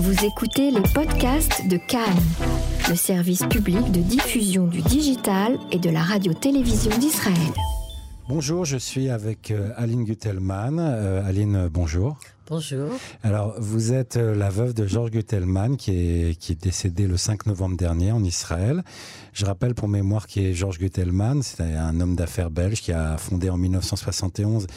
Vous écoutez les podcasts de Cannes, le service public de diffusion du digital et de la radio-télévision d'Israël. Bonjour, je suis avec euh, Aline Guttelmann. Euh, Aline, bonjour. Bonjour. Alors, vous êtes euh, la veuve de Georges Guttelmann, qui est, qui est décédé le 5 novembre dernier en Israël. Je rappelle pour mémoire qui est Georges Guttelmann. C'est un homme d'affaires belge qui a fondé en 1971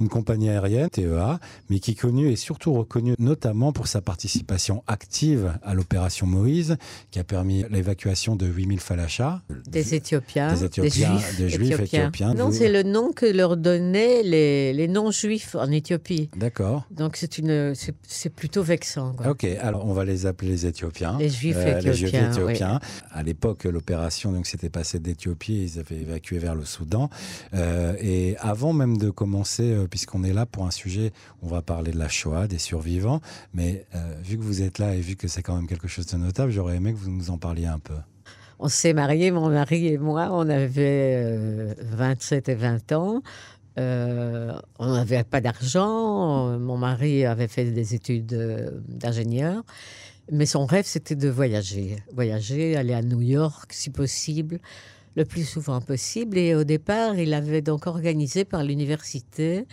une compagnie aérienne, TEA, mais qui est connue et surtout reconnue notamment pour sa participation active à l'opération Moïse, qui a permis l'évacuation de 8000 falachas. Des Éthiopiens. Des Éthiopiens, Juifs, des Juifs éthiopiens. Non, c'est le nom que leur donnaient les, les non-juifs en Éthiopie. D'accord. Donc c'est une, c'est- c'est plutôt vexant. quoi. Ok, alors on va les appeler les Éthiopiens. Les Juifs Euh, les Juifs éthiopiens, éthiopiens. À l'époque, l'opération donc s'était passée d'Éthiopie, ils avaient évacué vers le Soudan. Euh, et avant même de commencer, euh, puisqu'on est là pour un sujet, on va parler de la Shoah, des survivants. Mais euh, vu que vous êtes là et vu que c'est quand même quelque chose de notable, j'aurais aimé que vous nous en parliez un peu. On s'est mariés, mon mari et moi, on avait euh, 27 et 20 ans. Euh, on n'avait pas d'argent. Mon mari avait fait des études euh, d'ingénieur. Mais son rêve, c'était de voyager. Voyager, aller à New York, si possible, le plus souvent possible. Et au départ, il avait donc organisé par l'université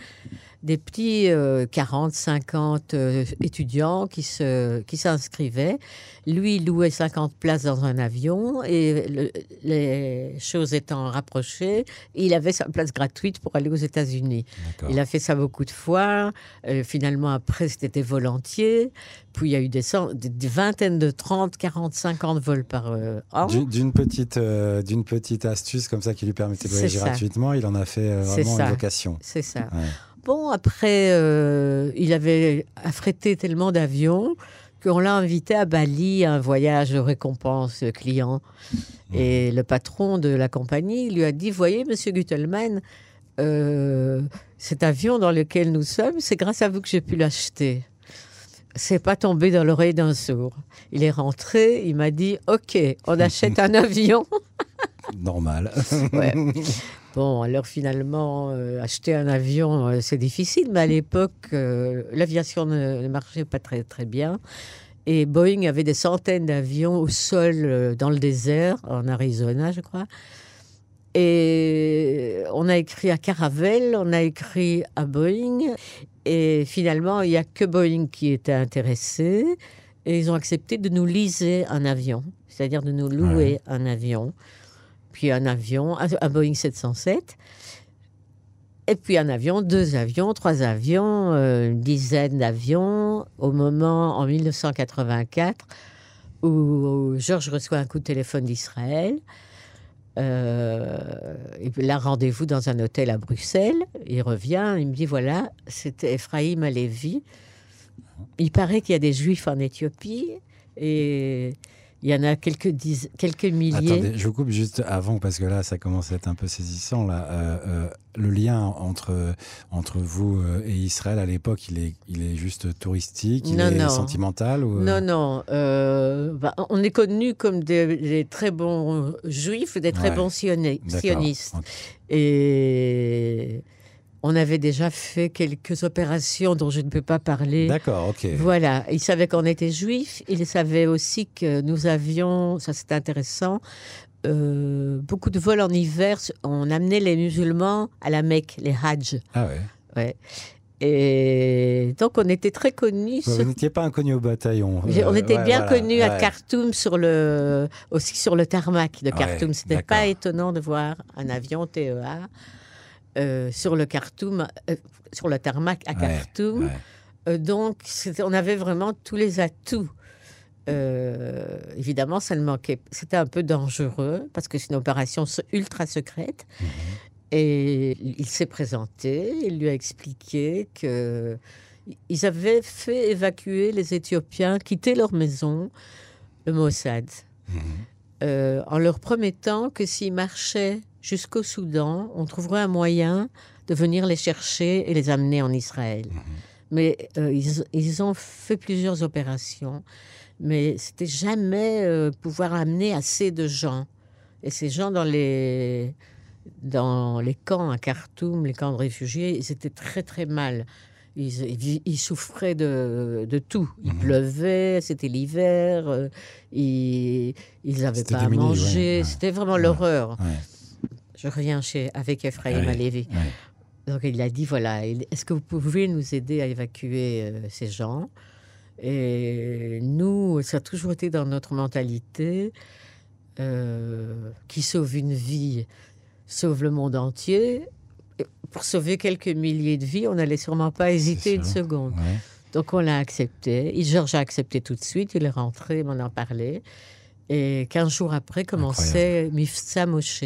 des petits euh, 40, 50 euh, étudiants qui se- qui s'inscrivaient. Lui, il louait 50 places dans un avion et le- les choses étant rapprochées, il avait sa place gratuite pour aller aux États-Unis. D'accord. Il a fait ça beaucoup de fois. Euh, finalement, après, c'était volontiers. Puis, il y a eu des, cent- des- des vingtaines de 30, 40, 50 vols par euh, an. D'une- D'une petite, d'une petite astuce comme ça qui lui permettait de voyager gratuitement, il en a fait vraiment une vocation. C'est ça. Ouais. Bon, après, euh, il avait affrété tellement d'avions qu'on l'a invité à Bali à un voyage de récompense client. Et le patron de la compagnie lui a dit Voyez, monsieur Guttelmann, euh, cet avion dans lequel nous sommes, c'est grâce à vous que j'ai pu l'acheter. C'est pas tombé dans l'oreille d'un sourd. Il est rentré, il m'a dit Ok, on achète un avion. Normal. Ouais. Bon, alors finalement, euh, acheter un avion, euh, c'est difficile, mais à l'époque, euh, l'aviation ne, ne marchait pas très, très bien. Et Boeing avait des centaines d'avions au sol dans le désert, en Arizona, je crois. Et on a écrit à Caravelle, on a écrit à Boeing. Et finalement, il n'y a que Boeing qui était intéressé. Et ils ont accepté de nous liser un avion, c'est-à-dire de nous louer Ouais. un avion. Puis un avion, un Boeing 707. Et puis un avion, deux avions, trois avions, euh, une dizaine d'avions. Au moment, en 1984, où Georges reçoit un coup de téléphone d'Israël. Euh, puis là, rendez-vous dans un hôtel à Bruxelles. Il revient, il me dit voilà, c'était Ephraim Alevi. Il paraît qu'il y a des juifs en Éthiopie et il y en a quelques, diz- quelques milliers. Attendez, je vous coupe juste avant parce que là, ça commence à être un peu saisissant. Là, Euh, euh, le lien entre entre vous euh, et Israël à l'époque, il est il est juste touristique, il Non, est non. sentimental ou Non, non. euh, bah, on est connus comme des, des très bons juifs, des très Ouais. bons sionistes. Et on avait déjà fait quelques opérations dont je ne peux pas parler. D'accord, ok. Voilà, il savait qu'on était juifs. Il savait aussi que nous avions, ça c'est intéressant, euh, beaucoup de vols en hiver. On amenait les musulmans à la Mecque, les Hajj. Ah ouais. Ouais. Et donc on était très connus. Vous sur- n'étiez pas inconnu au bataillon. On Euh, était ouais, bien voilà, connus à. Khartoum, sur le, aussi sur le tarmac de Ouais, Khartoum. C'était pas étonnant de voir un avion TEA euh, sur le Khartoum, euh, sur le tarmac à Khartoum. ouais. Euh, donc, on avait vraiment tous les atouts. Évidemment, ça ne manquait. C'était un peu dangereux parce que c'est une opération ultra secrète. Mhm. Et il s'est présenté, il lui a expliqué que ils avaient fait évacuer les Éthiopiens, quitter leur maison, le Mossad, Mhm. euh, en leur promettant que s'ils marchaient jusqu'au Soudan, on trouverait un moyen de venir les chercher et les amener en Israël. Mais euh, ils, ils ont fait plusieurs opérations, mais c'était jamais euh, pouvoir amener assez de gens. Et ces gens dans les, dans les camps à Khartoum, les camps de réfugiés, ils étaient très très mal. ils, ils, souffraient de, de tout. Il Mhm. pleuvait, c'était l'hiver, euh, ils n'avaient pas à manger. ouais. C'était vraiment Ouais. l'horreur. Ouais, Je reviens chez, avec Ephraim Ouais. Alevi. ouais. Donc il a dit voilà, il- est-ce que vous pouvez nous aider à évacuer euh, ces gens? Et nous, ça a toujours été dans notre mentalité euh, qui sauve une vie, sauve le monde entier. Et pour sauver quelques milliers de vies, on n'allait sûrement pas hésiter une seconde. Ouais. Donc on l'a accepté. Et Georges a accepté tout de suite. Il est rentré, il m'en a parlé. Et 15 jours après commençait Mifsa Moshe,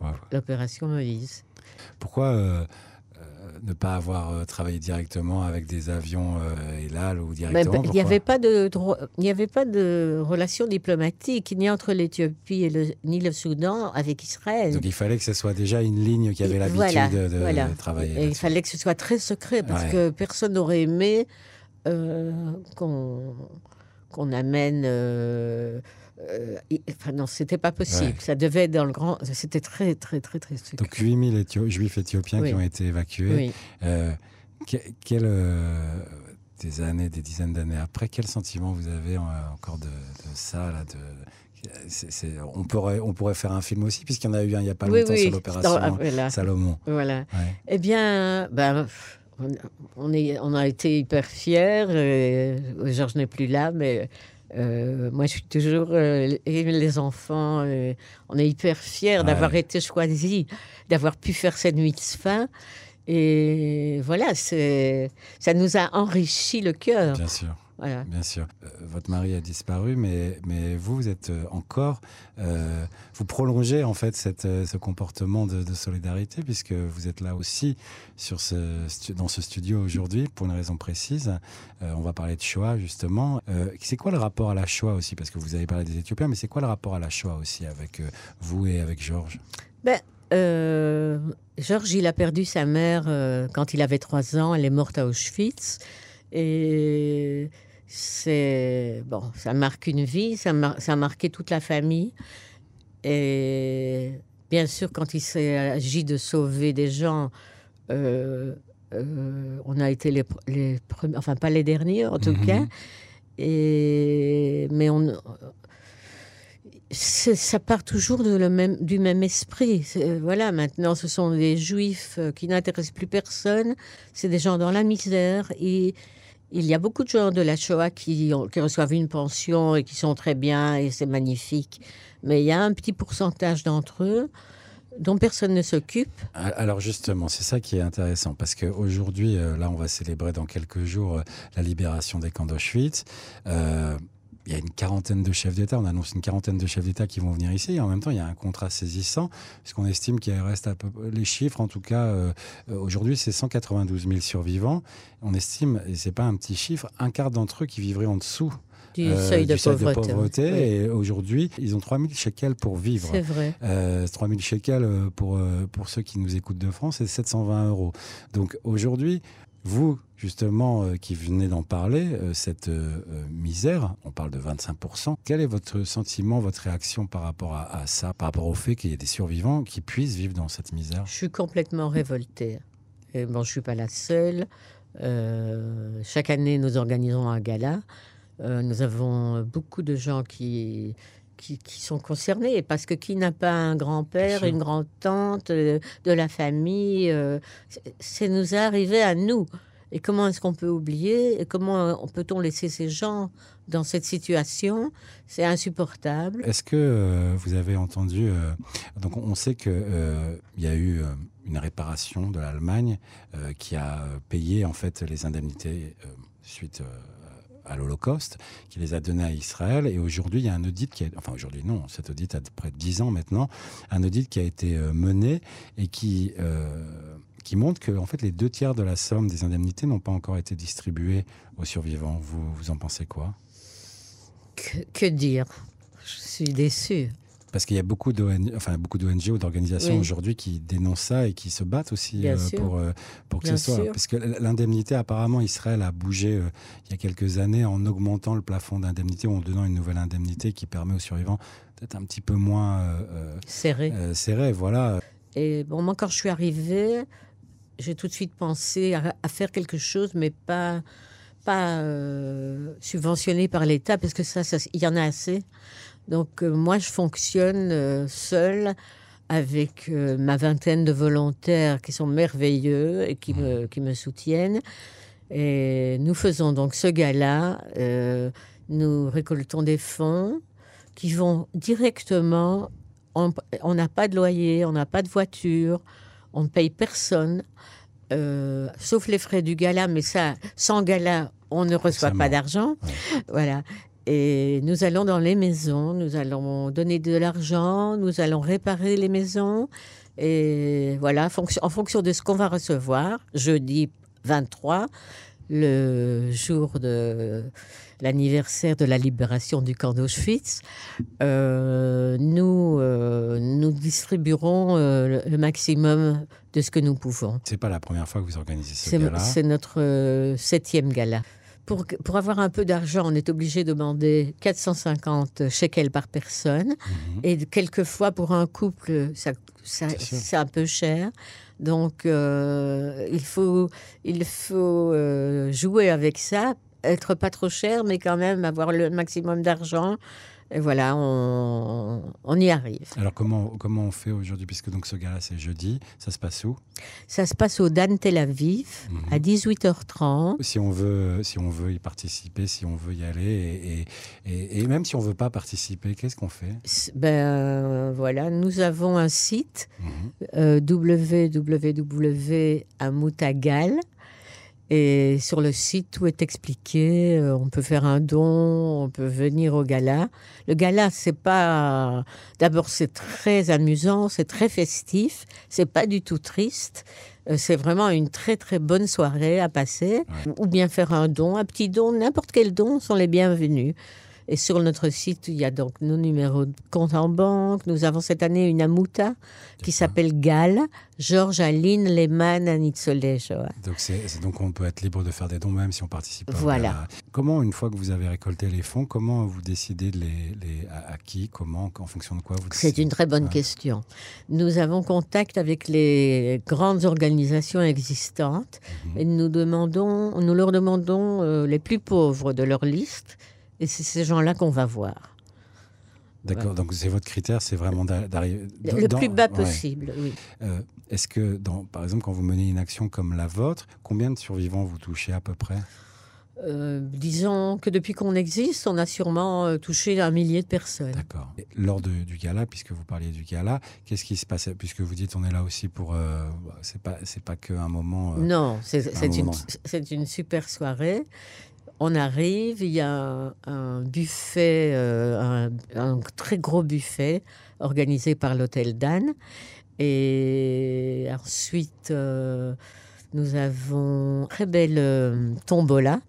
Wow. l'opération Moïse. Pourquoi euh, euh, ne pas avoir euh, travaillé directement avec des avions Elal ou directement il n'y avait pas de il n'y avait pas de relation diplomatique ni entre l'Éthiopie et le, ni le Soudan avec Israël. Donc il fallait que ce soit déjà une ligne qui avait Et l'habitude voilà, de, de voilà. travailler. Et il fallait que ce soit très secret parce Ouais. que personne n'aurait aimé qu'on qu'on amène. euh, euh, i- enfin non, c'était pas possible. Ouais. Ça devait être dans le grand. C'était très très très très. Donc 8000 Éthio- juifs éthiopiens Oui. qui ont été évacués. oui. Euh, que- quel, euh, des années, des dizaines d'années après, quel sentiment vous avez euh, encore de, de ça là, de, on, pourrait, on pourrait faire un film aussi, puisqu'il y en a eu un il n'y a pas oui, longtemps oui. sur l'opération ah, voilà. Salomon. voilà. Ouais. Eh bien, ben, on, on est, on a été hyper fiers. Georges n'est plus là, mais euh, moi, je suis toujours. euh, et les enfants, euh, on est hyper fiers Ouais. d'avoir été choisis, d'avoir pu faire cette nuit de fin. Et voilà, ça nous a enrichi le cœur. Bien sûr. Voilà. Bien sûr. Euh, votre mari a disparu, mais, mais vous, vous êtes euh, encore. euh, vous prolongez en fait cette, ce comportement de, de solidarité, puisque vous êtes là aussi sur ce, dans ce studio aujourd'hui pour une raison précise. Euh, on va parler de Shoah justement. C'est quoi le rapport à la Shoah aussi? Parce que vous avez parlé des Éthiopiens, mais c'est quoi le rapport à la Shoah aussi avec vous et avec Georges? Euh, Georges, il a perdu sa mère euh, quand il avait trois ans. Elle est morte à Auschwitz. Et c'est bon, ça marque une vie, ça, mar- ça a marqué toute la famille. Et bien sûr, quand il agi de sauver des gens, euh, euh, on a été les, les premiers, enfin pas les derniers en tout Mhm. cas. Et mais on, ça part toujours de le même, du même esprit. C'est- Voilà, maintenant, ce sont des juifs euh, qui n'intéressent plus personne. C'est des gens dans la misère. Et il y a beaucoup de gens de la Shoah qui, reçoivent une pension et qui sont très bien et c'est magnifique. Mais il y a un petit pourcentage d'entre eux dont personne ne s'occupe. Alors justement, c'est ça qui est intéressant, parce qu'aujourd'hui, euh, là, on va célébrer dans quelques jours euh, la libération des camps d'Auschwitz. Euh, il y a une quarantaine de chefs d'État, on annonce une quarantaine de chefs d'État qui vont venir ici, et en même temps, il y a un contrat saisissant, puisqu'on estime qu'il reste à peu les chiffres, en tout cas, euh, euh, aujourd'hui, c'est 192 000 survivants. On estime, et c'est pas un petit chiffre, un quart d'entre eux qui vivraient en dessous Du euh, seuil de du seuil pauvreté. de pauvreté. Oui. Et aujourd'hui, ils ont 3 000 shekels pour vivre. C'est vrai. Euh, 3000 shekels pour, pour ceux qui nous écoutent de France, c'est 720 euros. Donc aujourd'hui, vous, justement, euh, qui venez d'en parler, euh, cette euh, misère, on parle de 25%, quel est votre sentiment, votre réaction par rapport à, à ça, par rapport au fait qu'il y ait des survivants qui puissent vivre dans cette misère? Je suis complètement révoltée. Et bon, je suis pas la seule. Chaque année, nous organisons un gala. Nous avons beaucoup de gens qui, qui, qui sont concernés. Parce que qui n'a pas un grand-père, une grand-tante, euh, de la famille euh, c'est- nous arrivé à nous. Et comment est-ce qu'on peut oublier Et comment peut-on laisser ces gens dans cette situation? C'est insupportable. Est-ce que euh, vous avez entendu euh, Donc, on sait que euh, il y a eu euh, une réparation de l'Allemagne euh, qui a payé en fait les indemnités euh, suite euh, à l'Holocauste, qui les a données à Israël. Et aujourd'hui, il y a un audit qui, a, enfin aujourd'hui non, cet audit a près de 10 ans maintenant, un audit qui a été euh, mené et qui euh, qui montre que en fait les deux tiers de la somme des indemnités n'ont pas encore été distribués aux survivants. Vous vous en pensez quoi? Que, que dire? Je suis déçue. Parce qu'il y a beaucoup d'ONG enfin, beaucoup d'ONG ou d'organisations Oui. aujourd'hui qui dénoncent ça et qui se battent aussi euh, pour, euh, pour que Bien ce soit. sûr. Parce que l'indemnité, apparemment, Israël a bougé euh, il y a quelques années en augmentant le plafond d'indemnité ou en donnant une nouvelle indemnité qui permet aux survivants d'être un petit peu moins Serré. serré. Voilà. Et bon, moi, quand je suis arrivée, j'ai tout de suite pensé à, à faire quelque chose, mais pas, pas euh, subventionné par l'État, parce que ça- il y en a assez. Donc euh, moi, je fonctionne euh, seule avec euh, ma vingtaine de volontaires qui sont merveilleux et qui me, qui me soutiennent. Et nous faisons donc ce gala. euh, nous récoltons des fonds qui vont directement. On n'a pas de loyer, on n'a pas de voiture, on ne paye personne, euh, sauf les frais du gala. Mais ça, sans gala, on ne reçoit pas d'argent. Voilà. Et nous allons dans les maisons, nous allons donner de l'argent, nous allons réparer les maisons. Et voilà, en fonction de ce qu'on va recevoir, jeudi 23, le jour de l'anniversaire de la libération du camp d'Auschwitz, euh, nous, euh, nous distribuerons euh, le, maximum de ce que nous pouvons. C'est pas la première fois que vous organisez ce gala. c'est notre septième gala. Pour, avoir un peu d'argent, on est obligé de demander 450 shekels par personne. Mhm. Et quelquefois, pour un couple, ça, ça- c'est un peu cher. Donc, euh, il faut, il faut euh, jouer avec ça, être pas trop cher, mais quand même avoir le maximum d'argent. Et voilà, on, on y arrive. Alors comment comment on fait aujourd'hui? Puisque donc ce gala c'est jeudi, ça se passe où? Ça se passe au Dan Tel Aviv Mhm. à 18h30. Si on veut si on veut y participer, si on veut y aller et, et, et- et même si on veut pas participer, qu'est-ce qu'on fait? Ben euh, voilà, nous avons un site Mhm. euh, www.amoutagal et sur le site tout est expliqué. Euh, on peut faire un don, on peut venir au gala. Le gala, c'est pas. D'abord, c'est très amusant, c'est très festif, c'est pas du tout triste. Euh, C'est vraiment une très très bonne soirée à passer. Ou bien faire un don, un petit don, n'importe quel don sont les bienvenus. Et sur notre site, il y a donc nos numéros de compte en banque. Nous avons cette année une amouta qui s'appelle GAL, Georges Aline Lehmann à Nitzolé, Shoah. Donc c'est c'est- donc on peut être libre de faire des dons même si on participe pas. Voilà. gala. Comment une fois que vous avez récolté les fonds, comment vous décidez de les, les à, à qui, comment, en fonction de quoi vous C'est une très bonne question. Nous avons contact avec les grandes organisations existantes Mhm. et nous, demandons, nous leur demandons euh, les plus pauvres de leur liste et c'est ces gens-là qu'on va voir. D'accord. Donc c'est votre critère, c'est vraiment d'a- d'arriver Le dans- plus bas ouais. possible, oui. Euh, Est-ce que, dans, par exemple, quand vous menez une action comme la vôtre, combien de survivants vous touchez à peu près? Euh, disons que depuis qu'on existe, on a sûrement euh, touché un millier de personnes. D'accord. Lors de- du gala, puisque vous parliez du gala, qu'est-ce qui se passe Puisque vous dites on est là aussi pour. euh, c'est pas c'est pas qu'un moment. euh, Non, c'est c'est une, moment. c'est une super soirée. On arrive, il y a un, buffet, euh, un, très gros buffet organisé par l'hôtel Dan. Et ensuite, euh, nous avons une très belle euh, tombola.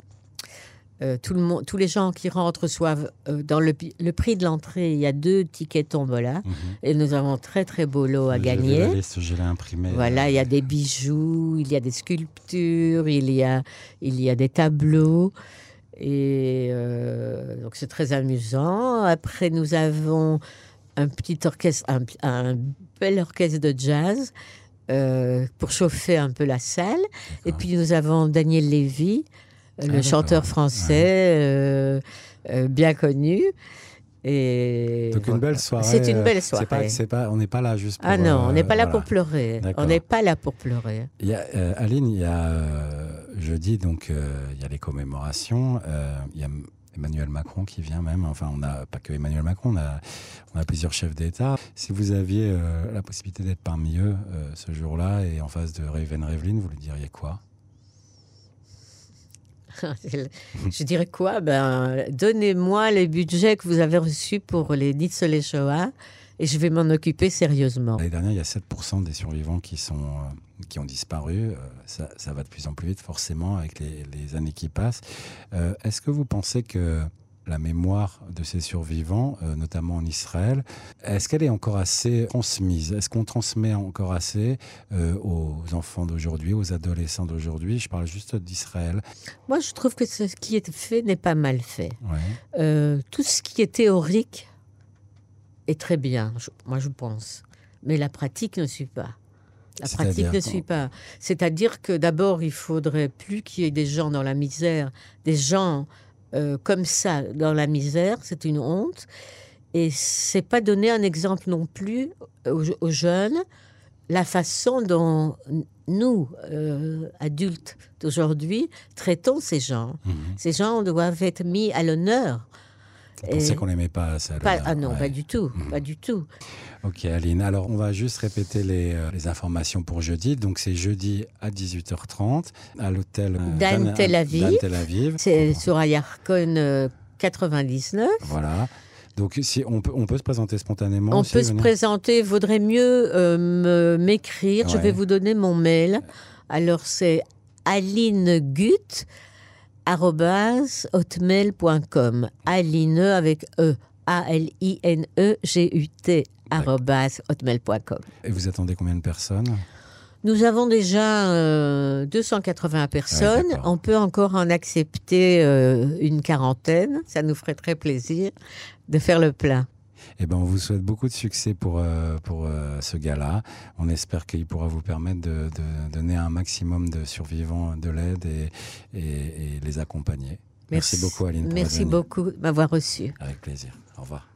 Euh, tout le monde, tous les gens qui rentrent reçoivent euh, dans le, prix de l'entrée, il y a deux tickets tombola. mhm. Et nous avons très très beau lot à gagner. la liste, je l'ai imprimée. Voilà, il y a des bijoux, il y a des sculptures, il y a, il y a des tableaux. Et euh, donc c'est très amusant. Après, nous avons un petit orchestre, un, un bel orchestre de jazz euh, pour chauffer un peu la salle. Et puis nous avons Daniel Lévy, euh, le d'accord. chanteur français euh, euh, bien connu. Et Donc une belle soirée. C'est une belle euh, c'est soirée. pas- pas, on n'est pas là juste pour. Ah non, on n'est pas là voilà. pour pleurer. On n'est pas là pour pleurer. Il y a, Aline, il y a jeudi, donc euh, il y a les commémorations. euh, il y a Emmanuel Macron qui vient même. Enfin, on n'a pas que Emmanuel Macron, on a, on a plusieurs chefs d'État. Si vous aviez euh, la possibilité d'être parmi eux ce jour-là et en face de Raven Revlin, vous lui diriez quoi? Je dirais quoi? Ben, Donnez-moi les budgets que vous avez reçus pour les Nitzolé Shoah et je vais m'en occuper sérieusement. L'année dernière, il y a 7% des survivants qui, sont, euh, qui ont disparu. Euh, ça, va de plus en plus vite, forcément, avec les, les années qui passent. Euh, Est-ce que vous pensez que la mémoire de ces survivants, euh, notamment en Israël, est-ce qu'elle est encore assez transmise? Est-ce qu'on transmet encore assez euh, aux enfants d'aujourd'hui, aux adolescents d'aujourd'hui? Je parle juste d'Israël. Moi, je trouve que ce qui est fait n'est pas mal fait. Ouais. Euh, tout ce qui est théorique est très bien, je- moi je pense. Mais la pratique ne suit pas. La pratique ne suit pas. C'est-à-dire que d'abord, il faudrait plus qu'il y ait des gens dans la misère, des gens euh, comme ça dans la misère, c'est une honte. Et c'est pas donner un exemple non plus aux, aux jeunes la façon dont nous, euh, adultes d'aujourd'hui, traitons ces gens. Mhm. Ces gens doivent être mis à l'honneur. Vous pensez Et- qu'on met pas ça Pas- ah non, pas du tout, Mhm. pas du tout. Ok Aline, alors on va juste répéter les, euh, les informations pour jeudi. Donc c'est jeudi à 18h30 à l'hôtel euh, Dan Tel Aviv. Dan Tel Aviv. C'est sur Ayarkon euh, 99. Voilà. Donc si on peut, on peut se présenter spontanément. On aussi, peut se présenter, vaudrait mieux euh, me- m'écrire. Je vais vous donner mon mail. Alors c'est alinegut arobase hotmail.com. Aline avec E. A-L-I-N-E-G-U-T hotmail.com. Et vous attendez combien de personnes? Nous avons déjà euh, 280 personnes. Ouais, d'accord. On peut encore en accepter euh, une quarantaine. Ça nous ferait très plaisir de faire le plein. Eh ben, on vous souhaite beaucoup de succès pour, euh, pour euh, ce gala. On espère qu'il pourra vous permettre de, de donner un maximum de survivants de l'aide et, et- et les accompagner. Merci, beaucoup, Aline. Merci beaucoup de m'avoir reçu. Avec plaisir. Au revoir.